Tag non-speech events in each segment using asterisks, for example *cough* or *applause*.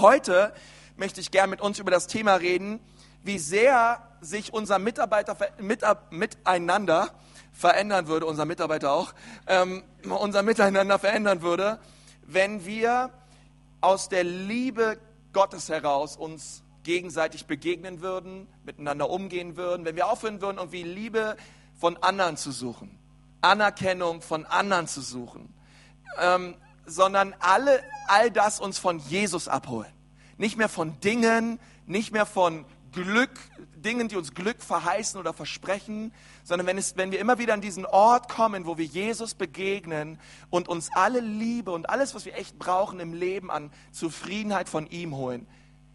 Heute möchte ich gern mit uns über das Thema reden, wie sehr sich unser Mitarbeiter mit, miteinander verändern würde, unser Mitarbeiter auch, ähm, unser Miteinander verändern würde, wenn wir aus der Liebe Gottes heraus uns gegenseitig begegnen würden, miteinander umgehen würden, wenn wir aufhören würden, irgendwie Liebe von anderen zu suchen, Anerkennung von anderen zu suchen, ähm, sondern alle, all das uns von Jesus abholen. Nicht mehr von Dingen, nicht mehr von Glück, Dingen, die uns Glück verheißen oder versprechen, sondern wenn, es, wenn wir immer wieder an diesen Ort kommen, wo wir Jesus begegnen und uns alle Liebe und alles, was wir echt brauchen im Leben an Zufriedenheit von ihm holen.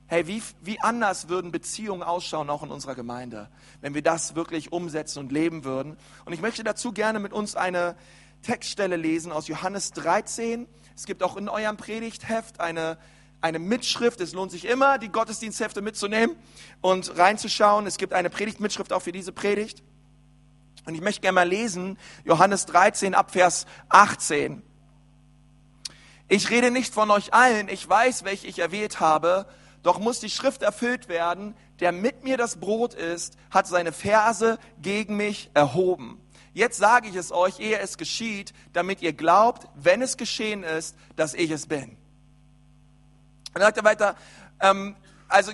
Hey, wie, wie anders würden Beziehungen ausschauen, auch in unserer Gemeinde, wenn wir das wirklich umsetzen und leben würden. Und ich möchte dazu gerne mit uns eine Textstelle lesen aus Johannes 13. Es gibt auch in eurem Predigtheft eine eine Mitschrift. Es lohnt sich immer, die Gottesdiensthefte mitzunehmen und reinzuschauen. Es gibt eine Predigtmitschrift auch für diese Predigt. Und ich möchte gerne mal lesen, Johannes 13 ab Vers 18. Ich rede nicht von euch allen, ich weiß, welche ich erwählt habe, doch muss die Schrift erfüllt werden, der mit mir das Brot ist, hat seine Verse gegen mich erhoben. Jetzt sage ich es euch, ehe es geschieht, damit ihr glaubt, wenn es geschehen ist, dass ich es bin. Dann sagt er weiter, ähm, also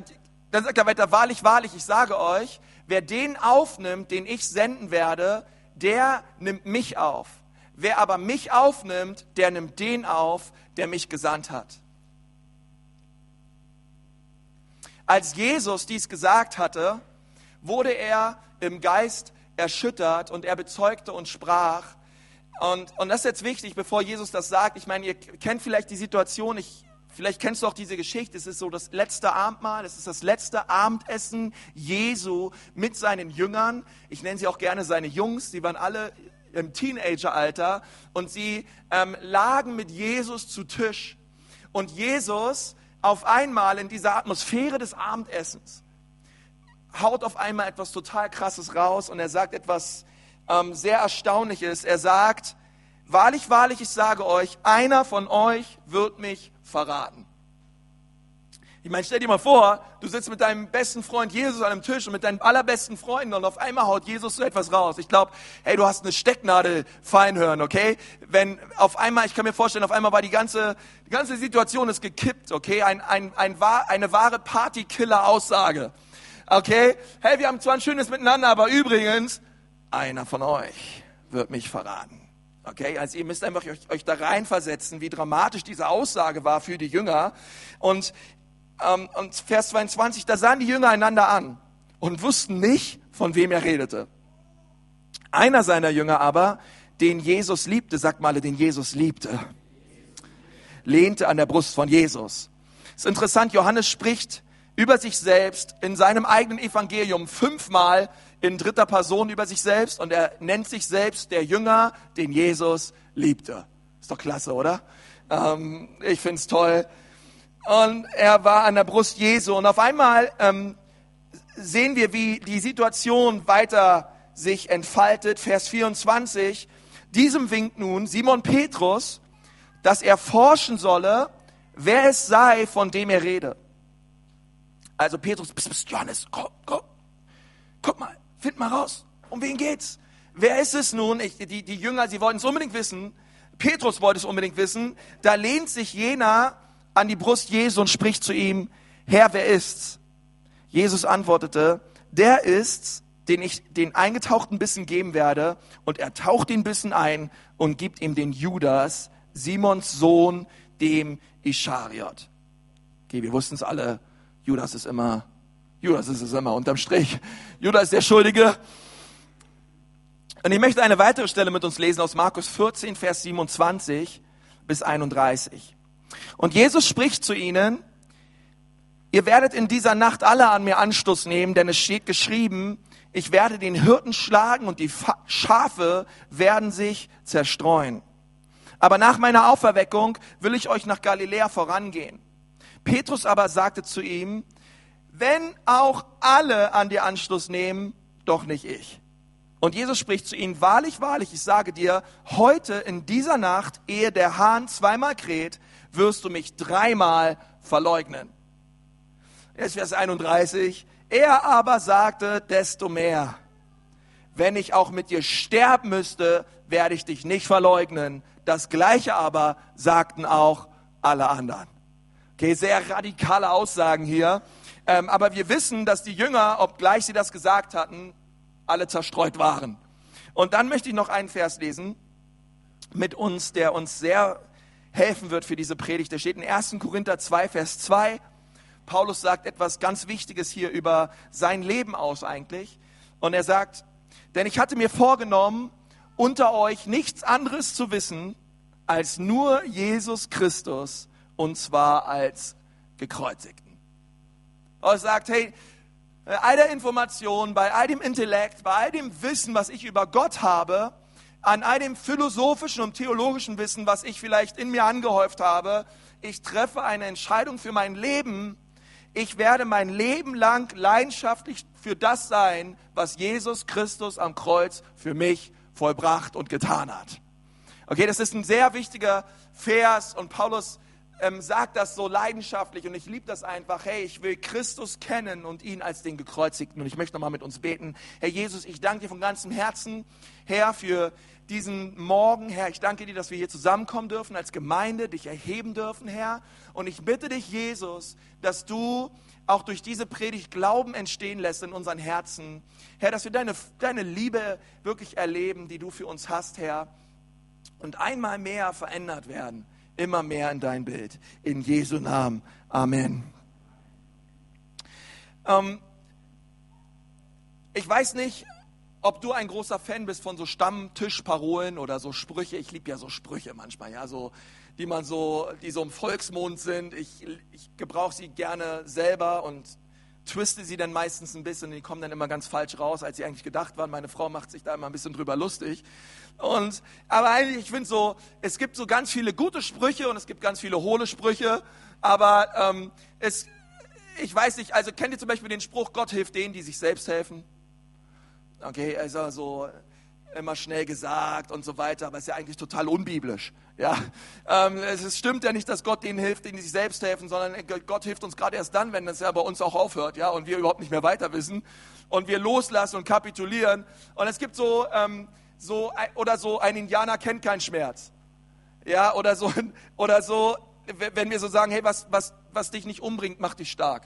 dann sagt er weiter, wahrlich, wahrlich, ich sage euch, wer den aufnimmt, den ich senden werde, der nimmt mich auf. Wer aber mich aufnimmt, der nimmt den auf, der mich gesandt hat. Als Jesus dies gesagt hatte, wurde er im Geist erschüttert und er bezeugte und sprach. Und, und das ist jetzt wichtig, bevor Jesus das sagt. Ich meine, ihr kennt vielleicht die Situation, ich Vielleicht kennst du auch diese Geschichte. Es ist so das letzte Abendmahl, es ist das letzte Abendessen Jesu mit seinen Jüngern. Ich nenne sie auch gerne seine Jungs. Sie waren alle im Teenageralter und sie ähm, lagen mit Jesus zu Tisch. Und Jesus auf einmal in dieser Atmosphäre des Abendessens haut auf einmal etwas total Krasses raus und er sagt etwas ähm, sehr Erstaunliches. Er sagt, wahrlich, wahrlich, ich sage euch, einer von euch wird mich verraten. Ich meine, stell dir mal vor, du sitzt mit deinem besten Freund Jesus an einem Tisch und mit deinen allerbesten Freunden und auf einmal haut Jesus so etwas raus. Ich glaube, hey, du hast eine Stecknadel fein hören, okay? Wenn auf einmal, ich kann mir vorstellen, auf einmal war die ganze, die ganze Situation ist gekippt, okay? Ein, ein, ein, eine wahre Partykiller-Aussage, okay? Hey, wir haben zwar ein schönes Miteinander, aber übrigens, einer von euch wird mich verraten. Okay, also ihr müsst einfach euch, euch da reinversetzen, wie dramatisch diese Aussage war für die Jünger. Und, ähm, und Vers 22, da sahen die Jünger einander an und wussten nicht, von wem er redete. Einer seiner Jünger aber, den Jesus liebte, sagt mal, den Jesus liebte, lehnte an der Brust von Jesus. Es ist interessant, Johannes spricht über sich selbst in seinem eigenen Evangelium fünfmal in dritter Person über sich selbst und er nennt sich selbst der Jünger, den Jesus liebte. Ist doch klasse, oder? Ähm, ich find's toll. Und er war an der Brust Jesu und auf einmal ähm, sehen wir, wie die Situation weiter sich entfaltet. Vers 24. Diesem winkt nun Simon Petrus, dass er forschen solle, wer es sei, von dem er rede. Also Petrus, bist, bist Johannes, komm, komm, guck mal, find mal raus, um wen geht's? Wer ist es nun? Ich, die, die Jünger, sie wollten es unbedingt wissen. Petrus wollte es unbedingt wissen. Da lehnt sich jener an die Brust Jesu und spricht zu ihm, Herr, wer ist's? Jesus antwortete, der ist's, den ich den eingetauchten Bissen geben werde. Und er taucht den Bissen ein und gibt ihm den Judas, Simons Sohn, dem Ischariot. Okay, wir wussten es alle, Judas ist immer, Judas ist es immer unterm Strich. Judas ist der Schuldige. Und ich möchte eine weitere Stelle mit uns lesen aus Markus 14, Vers 27 bis 31. Und Jesus spricht zu ihnen, ihr werdet in dieser Nacht alle an mir Anstoß nehmen, denn es steht geschrieben, ich werde den Hirten schlagen und die Schafe werden sich zerstreuen. Aber nach meiner Auferweckung will ich euch nach Galiläa vorangehen. Petrus aber sagte zu ihm, wenn auch alle an dir Anschluss nehmen, doch nicht ich. Und Jesus spricht zu ihnen, wahrlich, wahrlich, ich sage dir, heute in dieser Nacht, ehe der Hahn zweimal kräht, wirst du mich dreimal verleugnen. Jetzt Vers 31. Er aber sagte, desto mehr. Wenn ich auch mit dir sterben müsste, werde ich dich nicht verleugnen. Das Gleiche aber sagten auch alle anderen. Okay, sehr radikale Aussagen hier. Ähm, aber wir wissen, dass die Jünger, obgleich sie das gesagt hatten, alle zerstreut waren. Und dann möchte ich noch einen Vers lesen mit uns, der uns sehr helfen wird für diese Predigt. Der steht in 1. Korinther 2, Vers 2. Paulus sagt etwas ganz Wichtiges hier über sein Leben aus eigentlich. Und er sagt, denn ich hatte mir vorgenommen, unter euch nichts anderes zu wissen, als nur Jesus Christus und zwar als Gekreuzigten. Er sagt, hey, bei all der Information, bei all dem Intellekt, bei all dem Wissen, was ich über Gott habe, an all dem philosophischen und theologischen Wissen, was ich vielleicht in mir angehäuft habe, ich treffe eine Entscheidung für mein Leben. Ich werde mein Leben lang leidenschaftlich für das sein, was Jesus Christus am Kreuz für mich vollbracht und getan hat. Okay, das ist ein sehr wichtiger Vers und Paulus ähm, sagt das so leidenschaftlich und ich liebe das einfach. Hey, ich will Christus kennen und ihn als den Gekreuzigten. Und ich möchte nochmal mit uns beten. Herr Jesus, ich danke dir von ganzem Herzen, Herr, für diesen Morgen, Herr. Ich danke dir, dass wir hier zusammenkommen dürfen als Gemeinde, dich erheben dürfen, Herr. Und ich bitte dich, Jesus, dass du auch durch diese Predigt Glauben entstehen lässt in unseren Herzen. Herr, dass wir deine, deine Liebe wirklich erleben, die du für uns hast, Herr. Und einmal mehr verändert werden immer mehr in dein Bild. In Jesu Namen. Amen. Ähm, ich weiß nicht, ob du ein großer Fan bist von so Stammtischparolen oder so Sprüche. Ich liebe ja so Sprüche manchmal, ja, so, die man so, die so im Volksmond sind. Ich, ich gebrauche sie gerne selber und twiste sie dann meistens ein bisschen, die kommen dann immer ganz falsch raus, als sie eigentlich gedacht waren. Meine Frau macht sich da immer ein bisschen drüber lustig. Und, aber eigentlich, ich finde so, es gibt so ganz viele gute Sprüche und es gibt ganz viele hohle Sprüche, aber ähm, es, ich weiß nicht, also kennt ihr zum Beispiel den Spruch, Gott hilft denen, die sich selbst helfen? Okay, also so, immer schnell gesagt und so weiter, aber es ist ja eigentlich total unbiblisch. Ja, ähm, es stimmt ja nicht, dass Gott denen hilft, denen sich selbst helfen, sondern Gott hilft uns gerade erst dann, wenn das ja bei uns auch aufhört, ja, und wir überhaupt nicht mehr weiter wissen und wir loslassen und kapitulieren. Und es gibt so, ähm, so oder so, ein Indianer kennt keinen Schmerz, ja, oder so, oder so, wenn wir so sagen, hey, was, was, was dich nicht umbringt, macht dich stark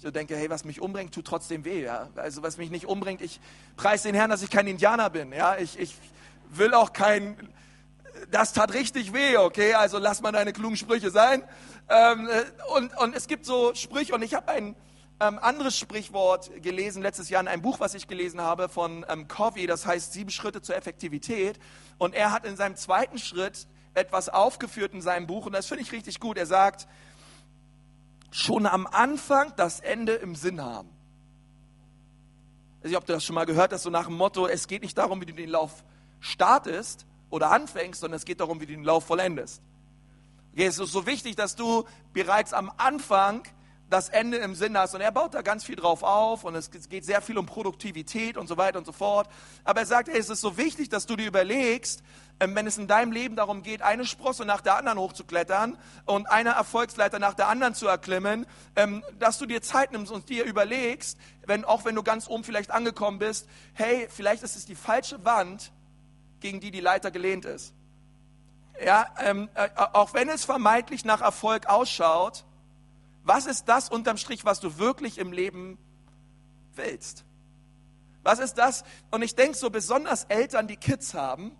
so denke, hey, was mich umbringt, tut trotzdem weh. Ja? Also was mich nicht umbringt, ich preise den Herrn, dass ich kein Indianer bin. Ja? Ich, ich will auch kein, das tat richtig weh, okay? Also lass mal deine klugen Sprüche sein. Ähm, äh, und, und es gibt so Sprüche, und ich habe ein ähm, anderes Sprichwort gelesen, letztes Jahr in einem Buch, was ich gelesen habe, von ähm, Covey, das heißt Sieben Schritte zur Effektivität. Und er hat in seinem zweiten Schritt etwas aufgeführt in seinem Buch, und das finde ich richtig gut. Er sagt, schon am Anfang das Ende im Sinn haben. Ich weiß nicht, ob du das schon mal gehört hast, so nach dem Motto, es geht nicht darum, wie du den Lauf startest oder anfängst, sondern es geht darum, wie du den Lauf vollendest. Okay, es ist so wichtig, dass du bereits am Anfang das Ende im Sinn hast. Und er baut da ganz viel drauf auf und es geht sehr viel um Produktivität und so weiter und so fort. Aber er sagt, hey, es ist so wichtig, dass du dir überlegst, ähm, wenn es in deinem Leben darum geht, eine Sprosse nach der anderen hochzuklettern und eine Erfolgsleiter nach der anderen zu erklimmen, ähm, dass du dir Zeit nimmst und dir überlegst, wenn, auch wenn du ganz oben vielleicht angekommen bist, hey, vielleicht ist es die falsche Wand, gegen die die Leiter gelehnt ist. Ja, ähm, äh, auch wenn es vermeintlich nach Erfolg ausschaut, was ist das unterm Strich, was du wirklich im Leben willst? Was ist das? Und ich denke so, besonders Eltern, die Kids haben,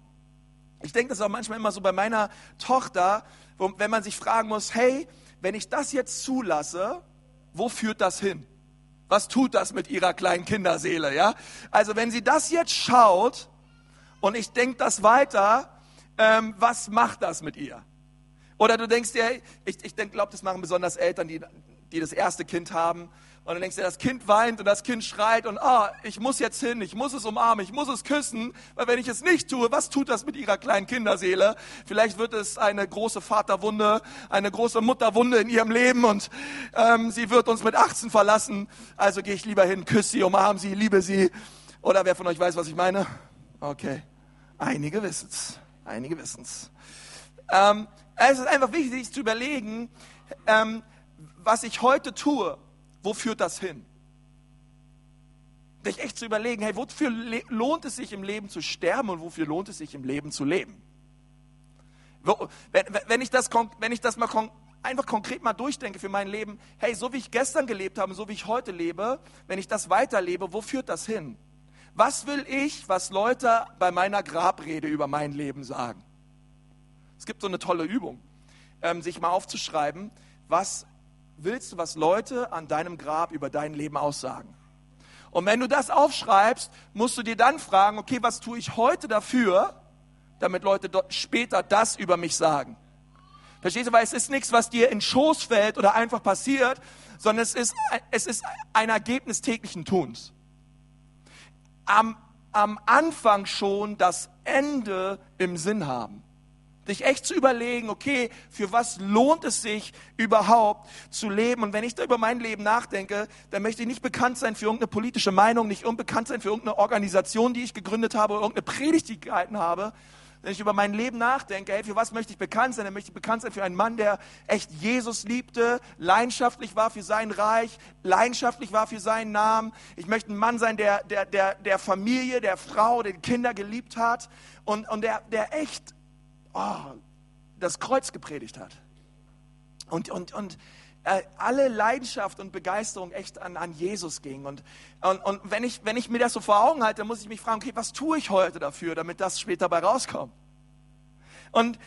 ich denke das auch manchmal immer so bei meiner Tochter, wo, wenn man sich fragen muss, hey, wenn ich das jetzt zulasse, wo führt das hin? Was tut das mit ihrer kleinen Kinderseele, ja? Also wenn sie das jetzt schaut und ich denke das weiter, ähm, was macht das mit ihr? Oder du denkst dir, ich, ich glaube, das machen besonders Eltern, die, die das erste Kind haben. Und dann denkst du, das Kind weint und das Kind schreit und ah, ich muss jetzt hin, ich muss es umarmen, ich muss es küssen, weil wenn ich es nicht tue, was tut das mit ihrer kleinen Kinderseele? Vielleicht wird es eine große Vaterwunde, eine große Mutterwunde in ihrem Leben und ähm, sie wird uns mit 18 verlassen. Also gehe ich lieber hin, küsse sie, umarme sie, liebe sie. Oder wer von euch weiß, was ich meine? Okay, einige wissen's, einige wissen's. Ähm, es ist einfach wichtig, sich zu überlegen, ähm, was ich heute tue, wo führt das hin? Dich echt zu überlegen, hey, wofür lohnt es sich im Leben zu sterben und wofür lohnt es sich im Leben zu leben? Wenn, wenn, ich, das, wenn ich das mal einfach konkret mal durchdenke für mein Leben, hey, so wie ich gestern gelebt habe, so wie ich heute lebe, wenn ich das weiterlebe, wo führt das hin? Was will ich, was Leute bei meiner Grabrede über mein Leben sagen? Gibt so eine tolle Übung, ähm, sich mal aufzuschreiben, was willst du, was Leute an deinem Grab über dein Leben aussagen? Und wenn du das aufschreibst, musst du dir dann fragen, okay, was tue ich heute dafür, damit Leute später das über mich sagen? Verstehst du? Weil es ist nichts, was dir in Schoß fällt oder einfach passiert, sondern es ist, es ist ein Ergebnis täglichen Tuns. Am, am Anfang schon das Ende im Sinn haben. Dich echt zu überlegen, okay, für was lohnt es sich überhaupt zu leben? Und wenn ich da über mein Leben nachdenke, dann möchte ich nicht bekannt sein für irgendeine politische Meinung, nicht unbekannt sein für irgendeine Organisation, die ich gegründet habe oder irgendeine Predigt, die ich gehalten habe, wenn ich über mein Leben nachdenke, hey, für was möchte ich bekannt sein? Dann möchte ich bekannt sein für einen Mann, der echt Jesus liebte, leidenschaftlich war für sein Reich, leidenschaftlich war für seinen Namen. Ich möchte ein Mann sein, der, der, der, der Familie, der Frau, den Kinder geliebt hat und, und der, der echt oh, das Kreuz gepredigt hat. Und, und, und äh, alle Leidenschaft und Begeisterung echt an, an Jesus ging. Und, und, und wenn, ich, wenn ich mir das so vor Augen halte, dann muss ich mich fragen, okay, was tue ich heute dafür, damit das später dabei rauskommt? Und,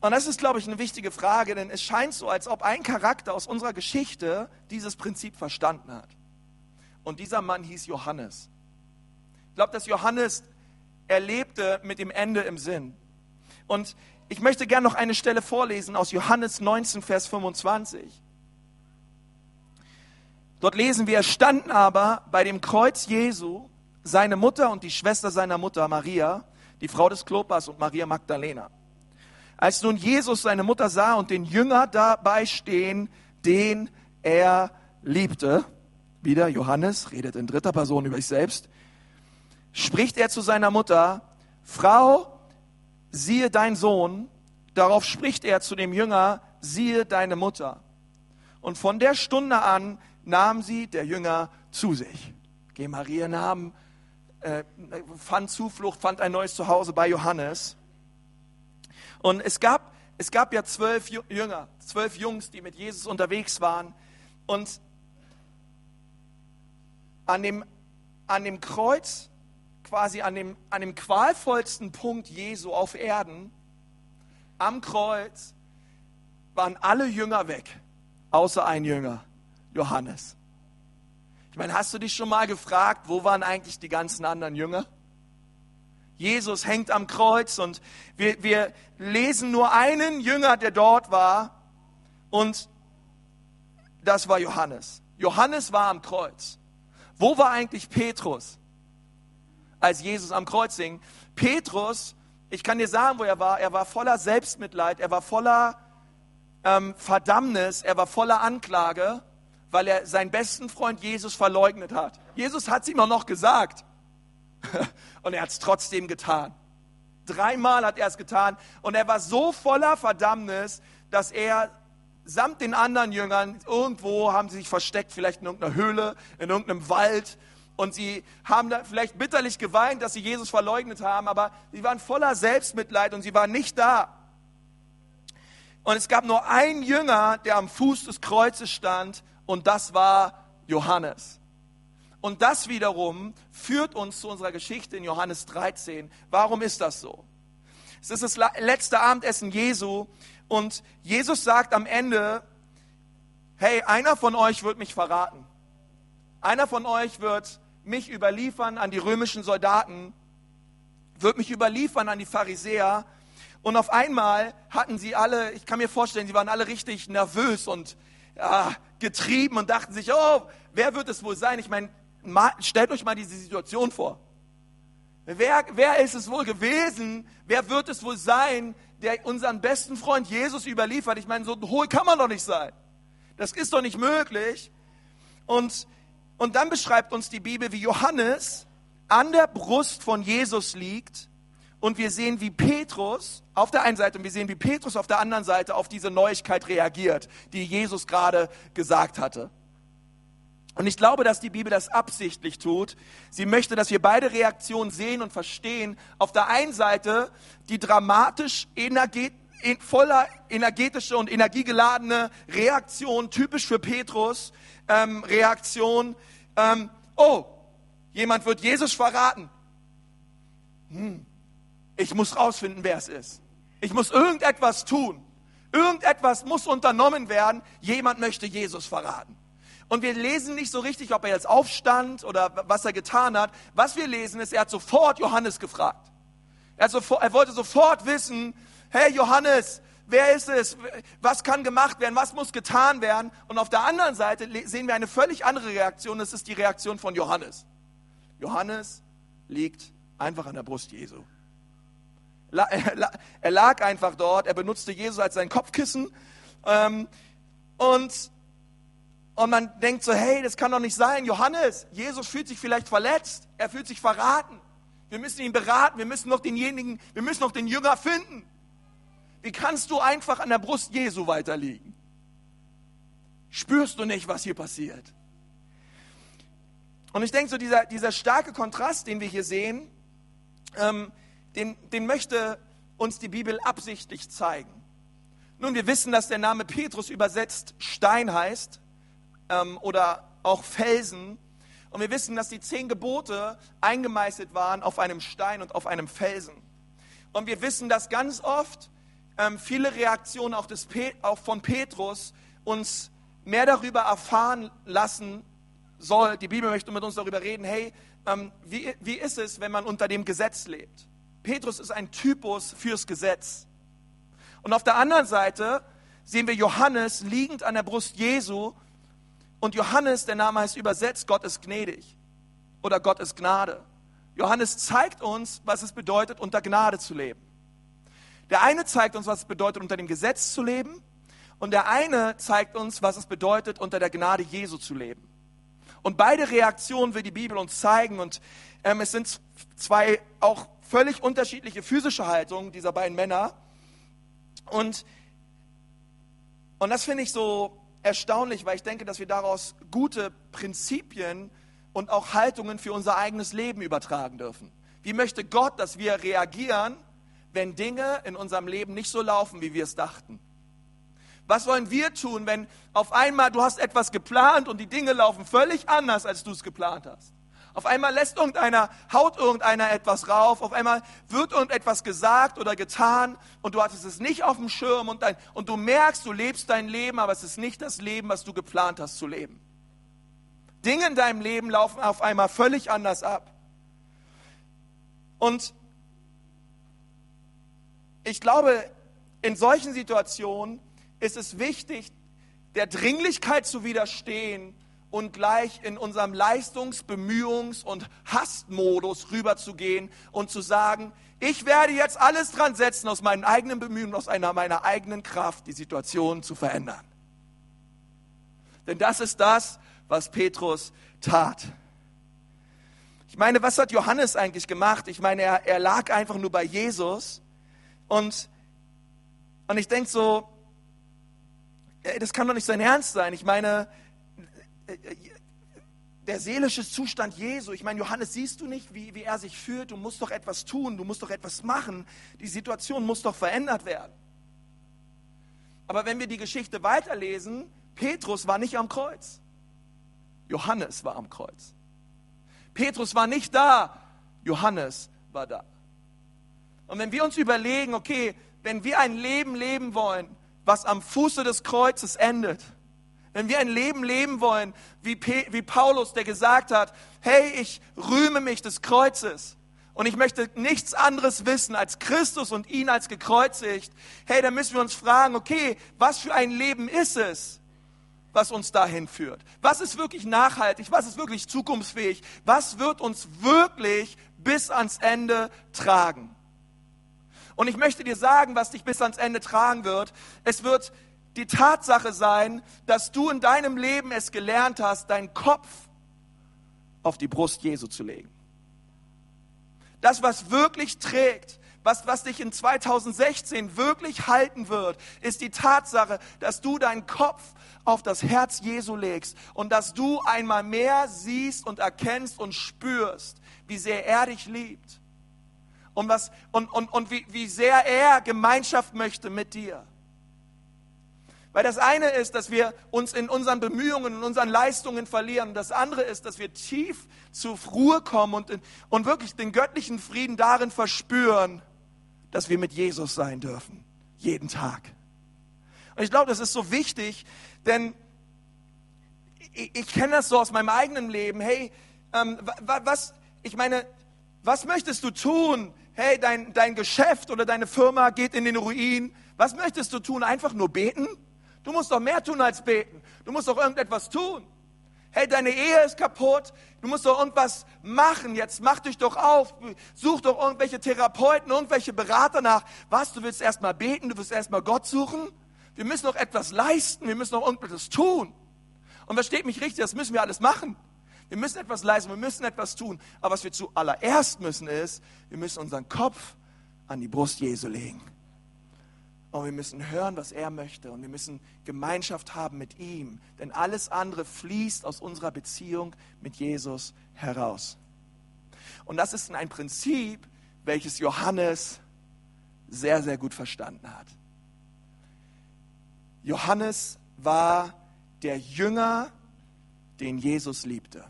und das ist, glaube ich, eine wichtige Frage, denn es scheint so, als ob ein Charakter aus unserer Geschichte dieses Prinzip verstanden hat. Und dieser Mann hieß Johannes. Ich glaube, dass Johannes erlebte mit dem Ende im Sinn. Und ich möchte gerne noch eine Stelle vorlesen aus Johannes 19, Vers 25. Dort lesen wir, standen aber bei dem Kreuz Jesu seine Mutter und die Schwester seiner Mutter Maria, die Frau des Klopas und Maria Magdalena. Als nun Jesus seine Mutter sah und den Jünger dabei stehen, den er liebte, wieder Johannes redet in dritter Person über sich selbst, spricht er zu seiner Mutter, Frau, siehe dein Sohn, darauf spricht er zu dem Jünger, siehe deine Mutter. Und von der Stunde an nahm sie der Jünger zu sich. Geh Maria nahm, äh, fand Zuflucht, fand ein neues Zuhause bei Johannes. Und es gab, es gab ja zwölf Jünger, zwölf Jungs, die mit Jesus unterwegs waren. Und an dem, an dem Kreuz quasi an dem, an dem qualvollsten Punkt Jesu auf Erden, am Kreuz, waren alle Jünger weg, außer ein Jünger, Johannes. Ich meine, hast du dich schon mal gefragt, wo waren eigentlich die ganzen anderen Jünger? Jesus hängt am Kreuz und wir, wir lesen nur einen Jünger, der dort war und das war Johannes. Johannes war am Kreuz. Wo war eigentlich Petrus? Als Jesus am Kreuz hing. Petrus, ich kann dir sagen, wo er war. Er war voller Selbstmitleid, er war voller ähm, Verdammnis, er war voller Anklage, weil er seinen besten Freund Jesus verleugnet hat. Jesus hat es ihm auch noch gesagt. *laughs* und er hat es trotzdem getan. Dreimal hat er es getan. Und er war so voller Verdammnis, dass er samt den anderen Jüngern irgendwo haben sie sich versteckt, vielleicht in irgendeiner Höhle, in irgendeinem Wald und sie haben vielleicht bitterlich geweint, dass sie Jesus verleugnet haben, aber sie waren voller Selbstmitleid und sie waren nicht da. Und es gab nur einen Jünger, der am Fuß des Kreuzes stand und das war Johannes. Und das wiederum führt uns zu unserer Geschichte in Johannes 13. Warum ist das so? Es ist das letzte Abendessen Jesu und Jesus sagt am Ende, hey, einer von euch wird mich verraten. Einer von euch wird mich überliefern an die römischen Soldaten, wird mich überliefern an die Pharisäer. Und auf einmal hatten sie alle, ich kann mir vorstellen, sie waren alle richtig nervös und ja, getrieben und dachten sich, oh, wer wird es wohl sein? Ich meine, stellt euch mal diese Situation vor. Wer, wer ist es wohl gewesen? Wer wird es wohl sein, der unseren besten Freund Jesus überliefert? Ich meine, so hohl kann man doch nicht sein. Das ist doch nicht möglich. Und und dann beschreibt uns die Bibel, wie Johannes an der Brust von Jesus liegt und wir sehen, wie Petrus auf der einen Seite und wir sehen, wie Petrus auf der anderen Seite auf diese Neuigkeit reagiert, die Jesus gerade gesagt hatte. Und ich glaube, dass die Bibel das absichtlich tut. Sie möchte, dass wir beide Reaktionen sehen und verstehen. Auf der einen Seite die dramatisch energet voller energetische und energiegeladene Reaktion, typisch für Petrus, ähm, Reaktion, ähm, oh, jemand wird Jesus verraten. Hm, ich muss rausfinden, wer es ist. Ich muss irgendetwas tun. Irgendetwas muss unternommen werden. Jemand möchte Jesus verraten. Und wir lesen nicht so richtig, ob er jetzt aufstand oder was er getan hat. Was wir lesen ist, er hat sofort Johannes gefragt. Er, sofort, er wollte sofort wissen, hey Johannes, wer ist es? Was kann gemacht werden? Was muss getan werden? Und auf der anderen Seite sehen wir eine völlig andere Reaktion. Das ist die Reaktion von Johannes. Johannes liegt einfach an der Brust Jesu. *laughs* Er lag einfach dort, er benutzte Jesus als sein Kopfkissen. Ähm, und, und man denkt so, hey, das kann doch nicht sein. Johannes, Jesus fühlt sich vielleicht verletzt, er fühlt sich verraten. Wir müssen ihn beraten, wir müssen noch denjenigen, wir müssen noch den Jünger finden. Wie kannst du einfach an der Brust Jesu weiterliegen? Spürst du nicht, was hier passiert? Und ich denke so, dieser, dieser starke Kontrast, den wir hier sehen, ähm, den, den möchte uns die Bibel absichtlich zeigen. Nun, wir wissen, dass der Name Petrus übersetzt Stein heißt ähm, oder auch Felsen. Und wir wissen, dass die zehn Gebote eingemeißelt waren auf einem Stein und auf einem Felsen. Und wir wissen, dass ganz oft ähm, viele Reaktionen auch, des auch von Petrus uns mehr darüber erfahren lassen soll. Die Bibel möchte mit uns darüber reden, hey, ähm, wie, wie ist es, wenn man unter dem Gesetz lebt? Petrus ist ein Typus fürs Gesetz. Und auf der anderen Seite sehen wir Johannes liegend an der Brust Jesu. Und Johannes, der Name heißt übersetzt, Gott ist gnädig oder Gott ist Gnade. Johannes zeigt uns, was es bedeutet, unter Gnade zu leben. Der eine zeigt uns, was es bedeutet, unter dem Gesetz zu leben. Und der eine zeigt uns, was es bedeutet, unter der Gnade Jesu zu leben. Und beide Reaktionen will die Bibel uns zeigen. Und ähm, es sind zwei auch völlig unterschiedliche physische Haltungen dieser beiden Männer. Und, und das finde ich so erstaunlich, weil ich denke, dass wir daraus gute Prinzipien und auch Haltungen für unser eigenes Leben übertragen dürfen. Wie möchte Gott, dass wir reagieren, wenn Dinge in unserem Leben nicht so laufen, wie wir es dachten? Was wollen wir tun, wenn auf einmal du hast etwas geplant und die Dinge laufen völlig anders, als du es geplant hast? Auf einmal lässt irgendeiner, haut irgendeiner etwas rauf, auf einmal wird irgendetwas gesagt oder getan und du hattest es nicht auf dem Schirm und, dein, und du merkst, du lebst dein Leben, aber es ist nicht das Leben, was du geplant hast zu leben. Dinge in deinem Leben laufen auf einmal völlig anders ab. Und ich glaube, in solchen Situationen ist es wichtig, der Dringlichkeit zu widerstehen und gleich in unserem Leistungs-, Bemühungs- und Hassmodus rüberzugehen und zu sagen, ich werde jetzt alles dran setzen, aus meinen eigenen Bemühungen, aus einer meiner eigenen Kraft die Situation zu verändern. Denn das ist das, was Petrus tat. Ich meine, was hat Johannes eigentlich gemacht? Ich meine, er, er lag einfach nur bei Jesus und, und ich denke so, das kann doch nicht sein Ernst sein. Ich meine, der seelische Zustand Jesu. Ich meine, Johannes, siehst du nicht, wie, wie er sich fühlt? Du musst doch etwas tun, du musst doch etwas machen. Die Situation muss doch verändert werden. Aber wenn wir die Geschichte weiterlesen, Petrus war nicht am Kreuz. Johannes war am Kreuz. Petrus war nicht da, Johannes war da. Und wenn wir uns überlegen, okay, wenn wir ein Leben leben wollen, was am Fuße des Kreuzes endet, wenn wir ein Leben leben wollen, wie, wie Paulus, der gesagt hat, hey, ich rühme mich des Kreuzes und ich möchte nichts anderes wissen als Christus und ihn als gekreuzigt, hey, dann müssen wir uns fragen, okay, was für ein Leben ist es? was uns dahin führt? Was ist wirklich nachhaltig? Was ist wirklich zukunftsfähig? Was wird uns wirklich bis ans Ende tragen? Und ich möchte dir sagen, was dich bis ans Ende tragen wird. Es wird die Tatsache sein, dass du in deinem Leben es gelernt hast, deinen Kopf auf die Brust Jesu zu legen. Das, was wirklich trägt, was, was dich in 2016 wirklich halten wird, ist die Tatsache, dass du deinen Kopf auf das Herz Jesu legst und dass du einmal mehr siehst und erkennst und spürst, wie sehr er dich liebt und, was, und, und, und wie, wie sehr er Gemeinschaft möchte mit dir. Weil das eine ist, dass wir uns in unseren Bemühungen, in unseren Leistungen verlieren. Das andere ist, dass wir tief zur Ruhe kommen und, und wirklich den göttlichen Frieden darin verspüren, dass wir mit Jesus sein dürfen. Jeden Tag. Und ich glaube, das ist so wichtig, denn ich, ich kenne das so aus meinem eigenen Leben. Hey, ähm, was, ich meine, was möchtest du tun? Hey, dein, dein Geschäft oder deine Firma geht in den Ruin. Was möchtest du tun? Einfach nur beten? Du musst doch mehr tun als beten. Du musst doch irgendetwas tun. Hey, deine Ehe ist kaputt. Du musst doch irgendwas machen. Jetzt mach dich doch auf. Such doch irgendwelche Therapeuten, irgendwelche Berater nach. Was? Du willst erstmal beten? Du willst erstmal Gott suchen? Wir müssen doch etwas leisten. Wir müssen doch irgendetwas tun. Und versteht mich richtig, das müssen wir alles machen. Wir müssen etwas leisten, wir müssen etwas tun. Aber was wir zuallererst müssen ist, wir müssen unseren Kopf an die Brust Jesu legen. Und wir müssen hören, was er möchte. Und wir müssen Gemeinschaft haben mit ihm. Denn alles andere fließt aus unserer Beziehung mit Jesus heraus. Und das ist ein Prinzip, welches Johannes sehr, sehr gut verstanden hat. Johannes war der Jünger, den Jesus liebte.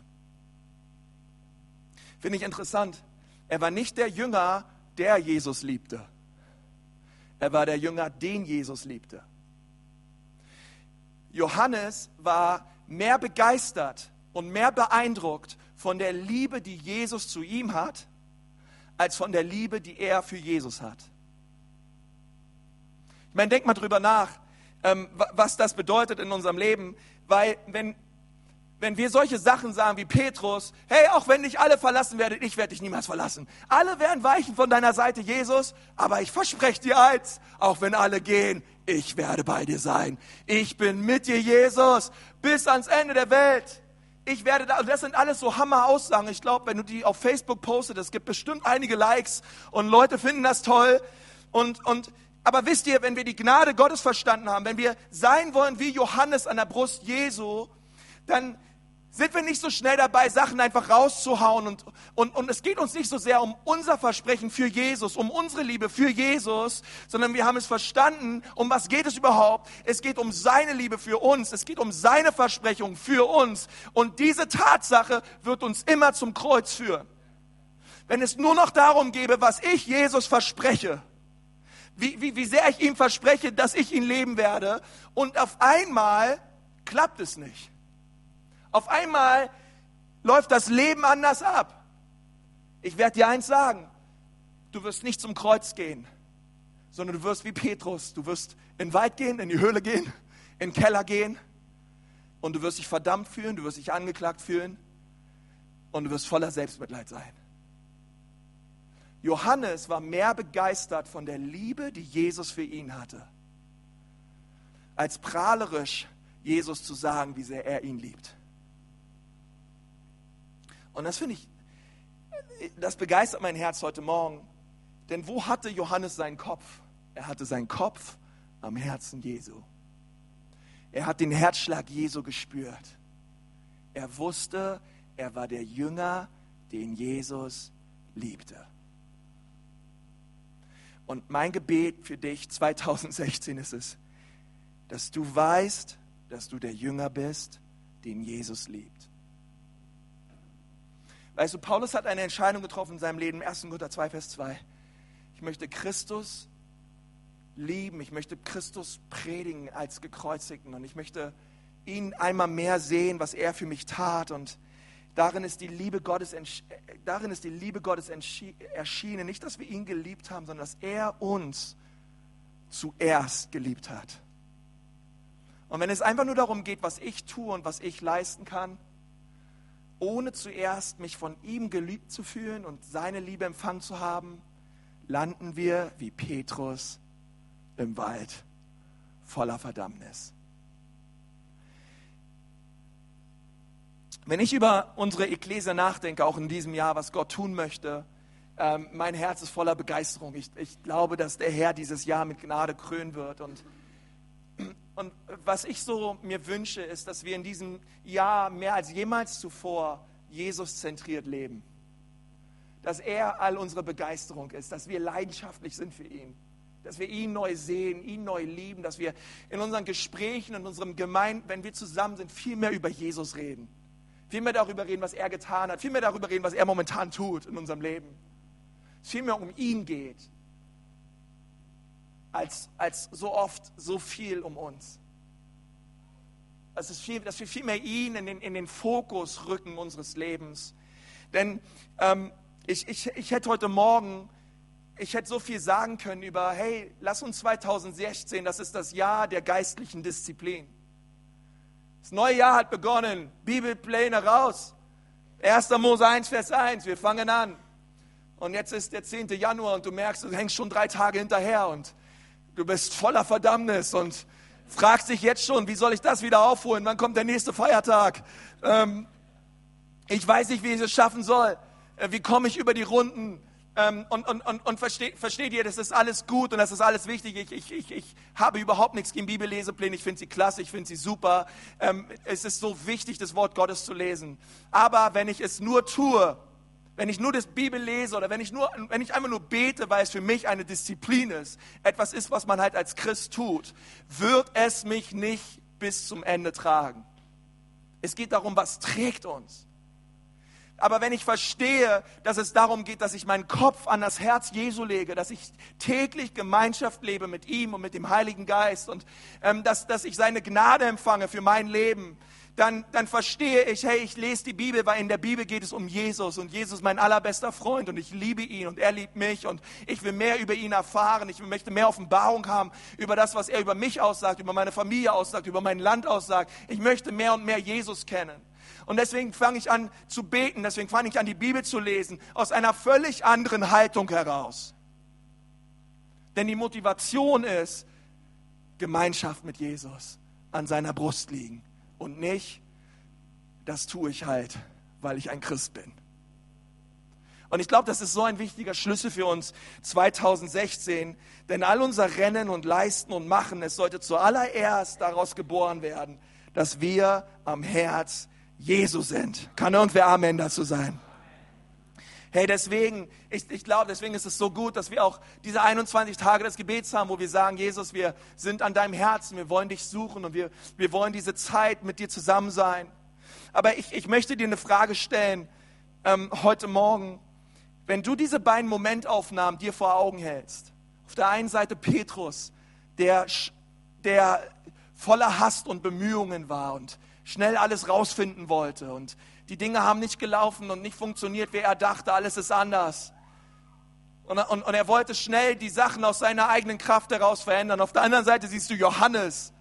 Finde ich interessant. Er war nicht der Jünger, der Jesus liebte. Er war der Jünger, den Jesus liebte. Johannes war mehr begeistert und mehr beeindruckt von der Liebe, die Jesus zu ihm hat, als von der Liebe, die er für Jesus hat. Ich meine, denk mal drüber nach, ähm, was das bedeutet in unserem Leben, weil wenn wenn wir solche Sachen sagen wie Petrus, hey, auch wenn dich alle verlassen werdet, ich werde dich niemals verlassen. Alle werden weichen von deiner Seite, Jesus, aber ich verspreche dir eins, auch wenn alle gehen, ich werde bei dir sein. Ich bin mit dir, Jesus, bis ans Ende der Welt. Ich werde da, das sind alles so Hammer-Aussagen. Ich glaube, wenn du die auf Facebook postest, es gibt bestimmt einige Likes und Leute finden das toll. Und, und, aber wisst ihr, wenn wir die Gnade Gottes verstanden haben, wenn wir sein wollen wie Johannes an der Brust Jesu, dann sind wir nicht so schnell dabei, Sachen einfach rauszuhauen. Und, und, und es geht uns nicht so sehr um unser Versprechen für Jesus, um unsere Liebe für Jesus, sondern wir haben es verstanden, um was geht es überhaupt? Es geht um seine Liebe für uns, es geht um seine Versprechung für uns. Und diese Tatsache wird uns immer zum Kreuz führen. Wenn es nur noch darum gäbe, was ich Jesus verspreche, wie, wie, wie sehr ich ihm verspreche, dass ich ihn leben werde, und auf einmal klappt es nicht. Auf einmal läuft das Leben anders ab. Ich werde dir eins sagen, du wirst nicht zum Kreuz gehen, sondern du wirst wie Petrus, du wirst in den Wald gehen, in die Höhle gehen, in den Keller gehen und du wirst dich verdammt fühlen, du wirst dich angeklagt fühlen und du wirst voller Selbstmitleid sein. Johannes war mehr begeistert von der Liebe, die Jesus für ihn hatte, als prahlerisch Jesus zu sagen, wie sehr er ihn liebt. Und das finde ich, das begeistert mein Herz heute Morgen. Denn wo hatte Johannes seinen Kopf? Er hatte seinen Kopf am Herzen Jesu. Er hat den Herzschlag Jesu gespürt. Er wusste, er war der Jünger, den Jesus liebte. Und mein Gebet für dich 2016 ist es, dass du weißt, dass du der Jünger bist, den Jesus liebt. Weißt du, Paulus hat eine Entscheidung getroffen in seinem Leben, 1. Korinther 2, Vers 2. Ich möchte Christus lieben, ich möchte Christus predigen als gekreuzigten und ich möchte ihn einmal mehr sehen, was er für mich tat und darin ist die Liebe Gottes, darin ist die Liebe Gottes erschienen. Nicht, dass wir ihn geliebt haben, sondern dass er uns zuerst geliebt hat. Und wenn es einfach nur darum geht, was ich tue und was ich leisten kann, ohne zuerst mich von ihm geliebt zu fühlen und seine Liebe empfangen zu haben, landen wir wie Petrus im Wald voller Verdammnis. Wenn ich über unsere Ekklesia nachdenke, auch in diesem Jahr, was Gott tun möchte, ähm, mein Herz ist voller Begeisterung. Ich, ich glaube, dass der Herr dieses Jahr mit Gnade krönen wird. Und, und was ich so mir wünsche, ist, dass wir in diesem Jahr mehr als jemals zuvor Jesus zentriert leben. Dass er all unsere Begeisterung ist, dass wir leidenschaftlich sind für ihn dass wir ihn neu sehen, ihn neu lieben, dass wir in unseren Gesprächen, in unserem Gemeinden, wenn wir zusammen sind, viel mehr über Jesus reden. Viel mehr darüber reden, was er getan hat, viel mehr darüber reden, was er momentan tut in unserem Leben. Es viel mehr um ihn geht, als, als so oft so viel um uns. Das ist viel, dass wir viel mehr ihn in den, in den Fokus rücken unseres Lebens. Denn ähm, ich, ich, ich hätte heute Morgen ich hätte so viel sagen können über, hey, lass uns 2016, das ist das Jahr der geistlichen Disziplin. Das neue Jahr hat begonnen, Bibelpläne raus. 1. Mose 1, Vers 1, wir fangen an. Und jetzt ist der 10. Januar und du merkst, du hängst schon drei Tage hinterher und du bist voller Verdammnis und fragst dich jetzt schon, wie soll ich das wieder aufholen? Wann kommt der nächste Feiertag? Ähm, ich weiß nicht, wie ich es schaffen soll. Äh, wie komme ich über die Runden? Ähm, und und, und, und versteht, versteht ihr, das ist alles gut und das ist alles wichtig. Ich, ich, ich, ich habe überhaupt nichts gegen Bibellesepläne. Ich finde sie klasse, ich finde sie super. Ähm, es ist so wichtig, das Wort Gottes zu lesen. Aber wenn ich es nur tue, wenn ich nur das Bibel lese oder wenn ich, nur, wenn ich einfach nur bete, weil es für mich eine Disziplin ist, etwas ist, was man halt als Christ tut, wird es mich nicht bis zum Ende tragen. Es geht darum, was trägt uns. Aber wenn ich verstehe, dass es darum geht, dass ich meinen Kopf an das Herz Jesu lege, dass ich täglich Gemeinschaft lebe mit ihm und mit dem Heiligen Geist und ähm, dass, dass ich seine Gnade empfange für mein Leben, dann, dann verstehe ich, hey, ich lese die Bibel, weil in der Bibel geht es um Jesus und Jesus ist mein allerbester Freund und ich liebe ihn und er liebt mich und ich will mehr über ihn erfahren. Ich möchte mehr Offenbarung haben über das, was er über mich aussagt, über meine Familie aussagt, über mein Land aussagt. Ich möchte mehr und mehr Jesus kennen. Und deswegen fange ich an zu beten, deswegen fange ich an die Bibel zu lesen, aus einer völlig anderen Haltung heraus. Denn die Motivation ist Gemeinschaft mit Jesus an seiner Brust liegen und nicht, das tue ich halt, weil ich ein Christ bin. Und ich glaube, das ist so ein wichtiger Schlüssel für uns 2016, denn all unser Rennen und Leisten und Machen, es sollte zuallererst daraus geboren werden, dass wir am Herz Jesu sind. Kann irgendwer Amen dazu sein? Hey, deswegen, ich, ich glaube, deswegen ist es so gut, dass wir auch diese 21 Tage des Gebets haben, wo wir sagen, Jesus, wir sind an deinem Herzen, wir wollen dich suchen und wir, wir wollen diese Zeit mit dir zusammen sein. Aber ich, ich möchte dir eine Frage stellen ähm, heute Morgen. Wenn du diese beiden Momentaufnahmen dir vor Augen hältst, auf der einen Seite Petrus, der, der voller Hast und Bemühungen war und schnell alles rausfinden wollte. Und die Dinge haben nicht gelaufen und nicht funktioniert, wie er dachte. Alles ist anders. Und, und, und er wollte schnell die Sachen aus seiner eigenen Kraft heraus verändern. Auf der anderen Seite siehst du Johannes,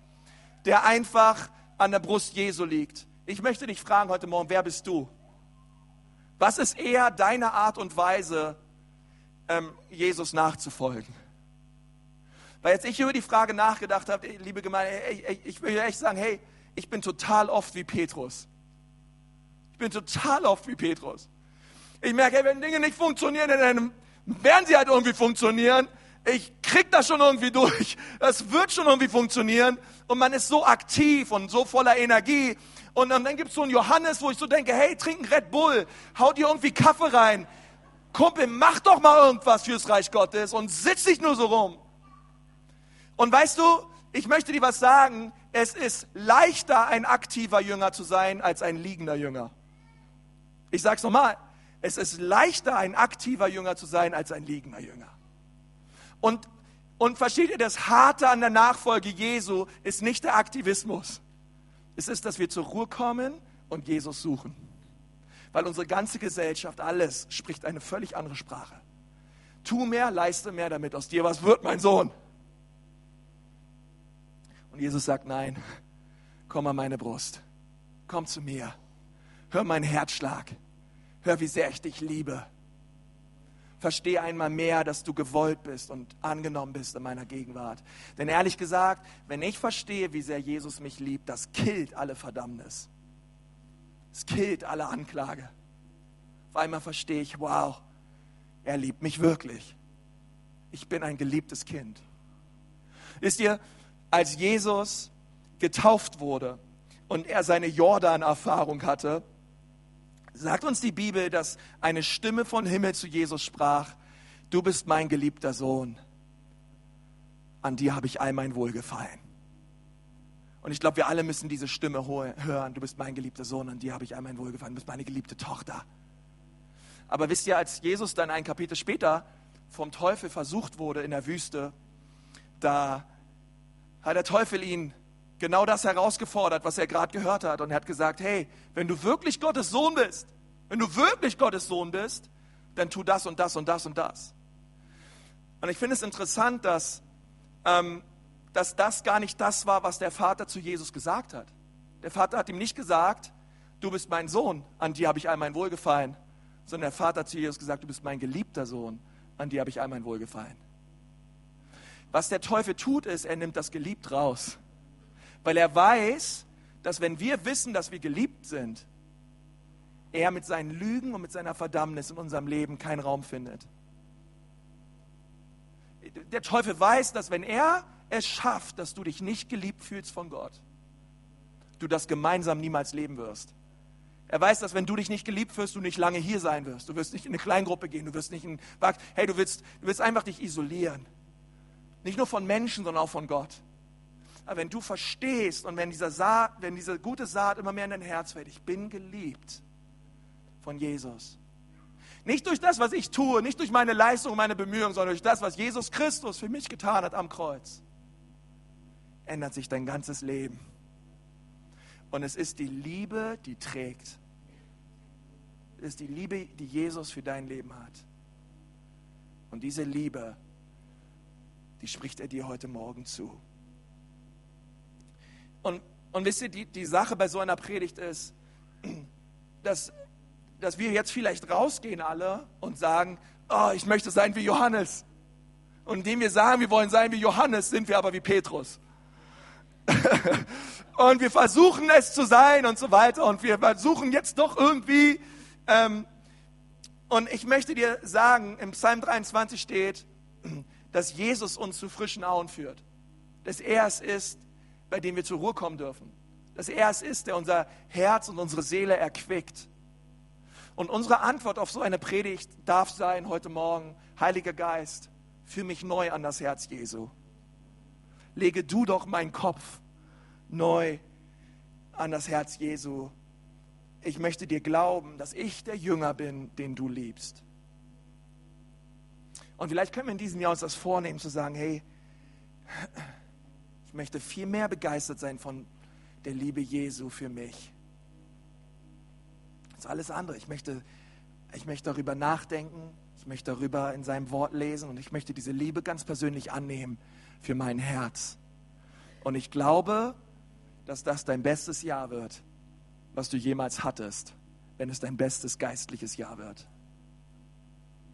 der einfach an der Brust Jesu liegt. Ich möchte dich fragen heute Morgen, wer bist du? Was ist eher deine Art und Weise, ähm, Jesus nachzufolgen? Weil jetzt ich über die Frage nachgedacht habe, liebe Gemeinde, ich, ich will echt sagen, hey, ich bin total oft wie Petrus. Ich bin total oft wie Petrus. Ich merke, wenn Dinge nicht funktionieren, dann werden sie halt irgendwie funktionieren. Ich krieg das schon irgendwie durch. Das wird schon irgendwie funktionieren. Und man ist so aktiv und so voller Energie. Und dann gibt es so einen Johannes, wo ich so denke, hey, trink einen Red Bull, hau dir irgendwie Kaffee rein. Kumpel, mach doch mal irgendwas fürs Reich Gottes und sitz nicht nur so rum. Und weißt du, ich möchte dir was sagen, es ist leichter, ein aktiver Jünger zu sein, als ein liegender Jünger. Ich sage es nochmal, es ist leichter, ein aktiver Jünger zu sein, als ein liegender Jünger. Und, und versteht ihr, das Harte an der Nachfolge Jesu ist nicht der Aktivismus. Es ist, dass wir zur Ruhe kommen und Jesus suchen. Weil unsere ganze Gesellschaft, alles spricht eine völlig andere Sprache. Tu mehr, leiste mehr, damit aus dir was wird, mein Sohn. Und Jesus sagt, nein, komm an meine Brust, komm zu mir, hör meinen Herzschlag, hör, wie sehr ich dich liebe. Verstehe einmal mehr, dass du gewollt bist und angenommen bist in meiner Gegenwart. Denn ehrlich gesagt, wenn ich verstehe, wie sehr Jesus mich liebt, das killt alle Verdammnis. Es killt alle Anklage. Auf einmal verstehe ich, wow, er liebt mich wirklich. Ich bin ein geliebtes Kind. Wisst ihr, als Jesus getauft wurde und er seine Jordan-Erfahrung hatte, sagt uns die Bibel, dass eine Stimme von Himmel zu Jesus sprach, du bist mein geliebter Sohn, an dir habe ich all mein Wohlgefallen. Und ich glaube, wir alle müssen diese Stimme hören, du bist mein geliebter Sohn, an dir habe ich all mein Wohlgefallen, du bist meine geliebte Tochter. Aber wisst ihr, als Jesus dann ein Kapitel später vom Teufel versucht wurde in der Wüste, da hat der Teufel ihn genau das herausgefordert, was er gerade gehört hat. Und er hat gesagt, hey, wenn du wirklich Gottes Sohn bist, wenn du wirklich Gottes Sohn bist, dann tu das und das und das und das. Und ich finde es interessant, dass, ähm, dass das gar nicht das war, was der Vater zu Jesus gesagt hat. Der Vater hat ihm nicht gesagt, du bist mein Sohn, an dir habe ich all mein Wohlgefallen, sondern der Vater hat zu Jesus gesagt, du bist mein geliebter Sohn, an dir habe ich all mein Wohlgefallen. Was der Teufel tut, ist, er nimmt das geliebt raus weil er weiß, dass wenn wir wissen, dass wir geliebt sind, er mit seinen Lügen und mit seiner Verdammnis in unserem Leben keinen Raum findet. Der Teufel weiß, dass wenn er es schafft, dass du dich nicht geliebt fühlst von Gott, du das gemeinsam niemals leben wirst. Er weiß, dass wenn du dich nicht geliebt fühlst, du nicht lange hier sein wirst. Du wirst nicht in eine Kleingruppe gehen, du wirst nicht in Hey, du willst, du willst einfach dich isolieren. Nicht nur von Menschen, sondern auch von Gott. Aber wenn du verstehst und wenn, dieser Saat, wenn diese gute Saat immer mehr in dein Herz fällt, ich bin geliebt von Jesus. Nicht durch das, was ich tue, nicht durch meine Leistung, meine Bemühungen, sondern durch das, was Jesus Christus für mich getan hat am Kreuz, ändert sich dein ganzes Leben. Und es ist die Liebe, die trägt. Es ist die Liebe, die Jesus für dein Leben hat. Und diese Liebe, die spricht er dir heute Morgen zu. Und, und wisst ihr, die, die Sache bei so einer Predigt ist, dass, dass wir jetzt vielleicht rausgehen alle und sagen, oh, ich möchte sein wie Johannes. Und indem wir sagen, wir wollen sein wie Johannes, sind wir aber wie Petrus. *laughs* und wir versuchen es zu sein und so weiter. Und wir versuchen jetzt doch irgendwie. Ähm, und ich möchte dir sagen, im Psalm 23 steht, dass Jesus uns zu frischen Auen führt. Dass er es ist, bei dem wir zur Ruhe kommen dürfen. Dass er es ist, der unser Herz und unsere Seele erquickt. Und unsere Antwort auf so eine Predigt darf sein heute Morgen, Heiliger Geist, führ mich neu an das Herz Jesu. Lege du doch meinen Kopf neu an das Herz Jesu. Ich möchte dir glauben, dass ich der Jünger bin, den du liebst. Und vielleicht können wir in diesem Jahr uns das vornehmen, zu sagen, hey, möchte viel mehr begeistert sein von der Liebe Jesu für mich. Das ist alles andere. Ich möchte, ich möchte darüber nachdenken, ich möchte darüber in seinem Wort lesen und ich möchte diese Liebe ganz persönlich annehmen für mein Herz. Und ich glaube, dass das dein bestes Jahr wird, was du jemals hattest, wenn es dein bestes geistliches Jahr wird.